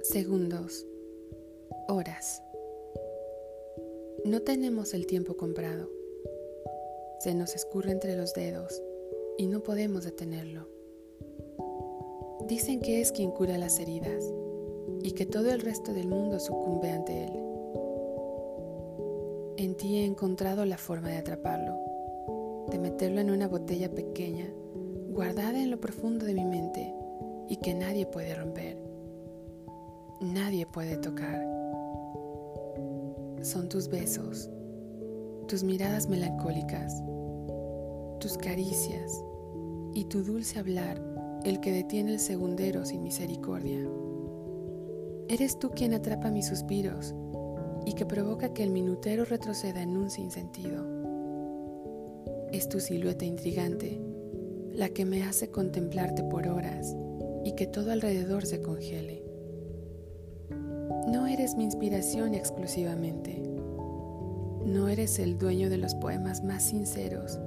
Segundos. Horas. No tenemos el tiempo comprado. Se nos escurre entre los dedos y no podemos detenerlo. Dicen que es quien cura las heridas y que todo el resto del mundo sucumbe ante él. En ti he encontrado la forma de atraparlo, de meterlo en una botella pequeña, guardada en lo profundo de mi mente y que nadie puede romper, nadie puede tocar. Son tus besos, tus miradas melancólicas, tus caricias y tu dulce hablar el que detiene el segundero sin misericordia. Eres tú quien atrapa mis suspiros y que provoca que el minutero retroceda en un sinsentido. Es tu silueta intrigante la que me hace contemplarte por horas y que todo alrededor se congele. No eres mi inspiración exclusivamente. No eres el dueño de los poemas más sinceros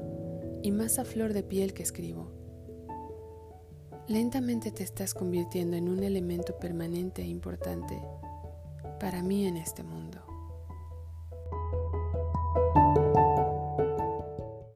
y más a flor de piel que escribo. Lentamente te estás convirtiendo en un elemento permanente e importante para mí en este mundo.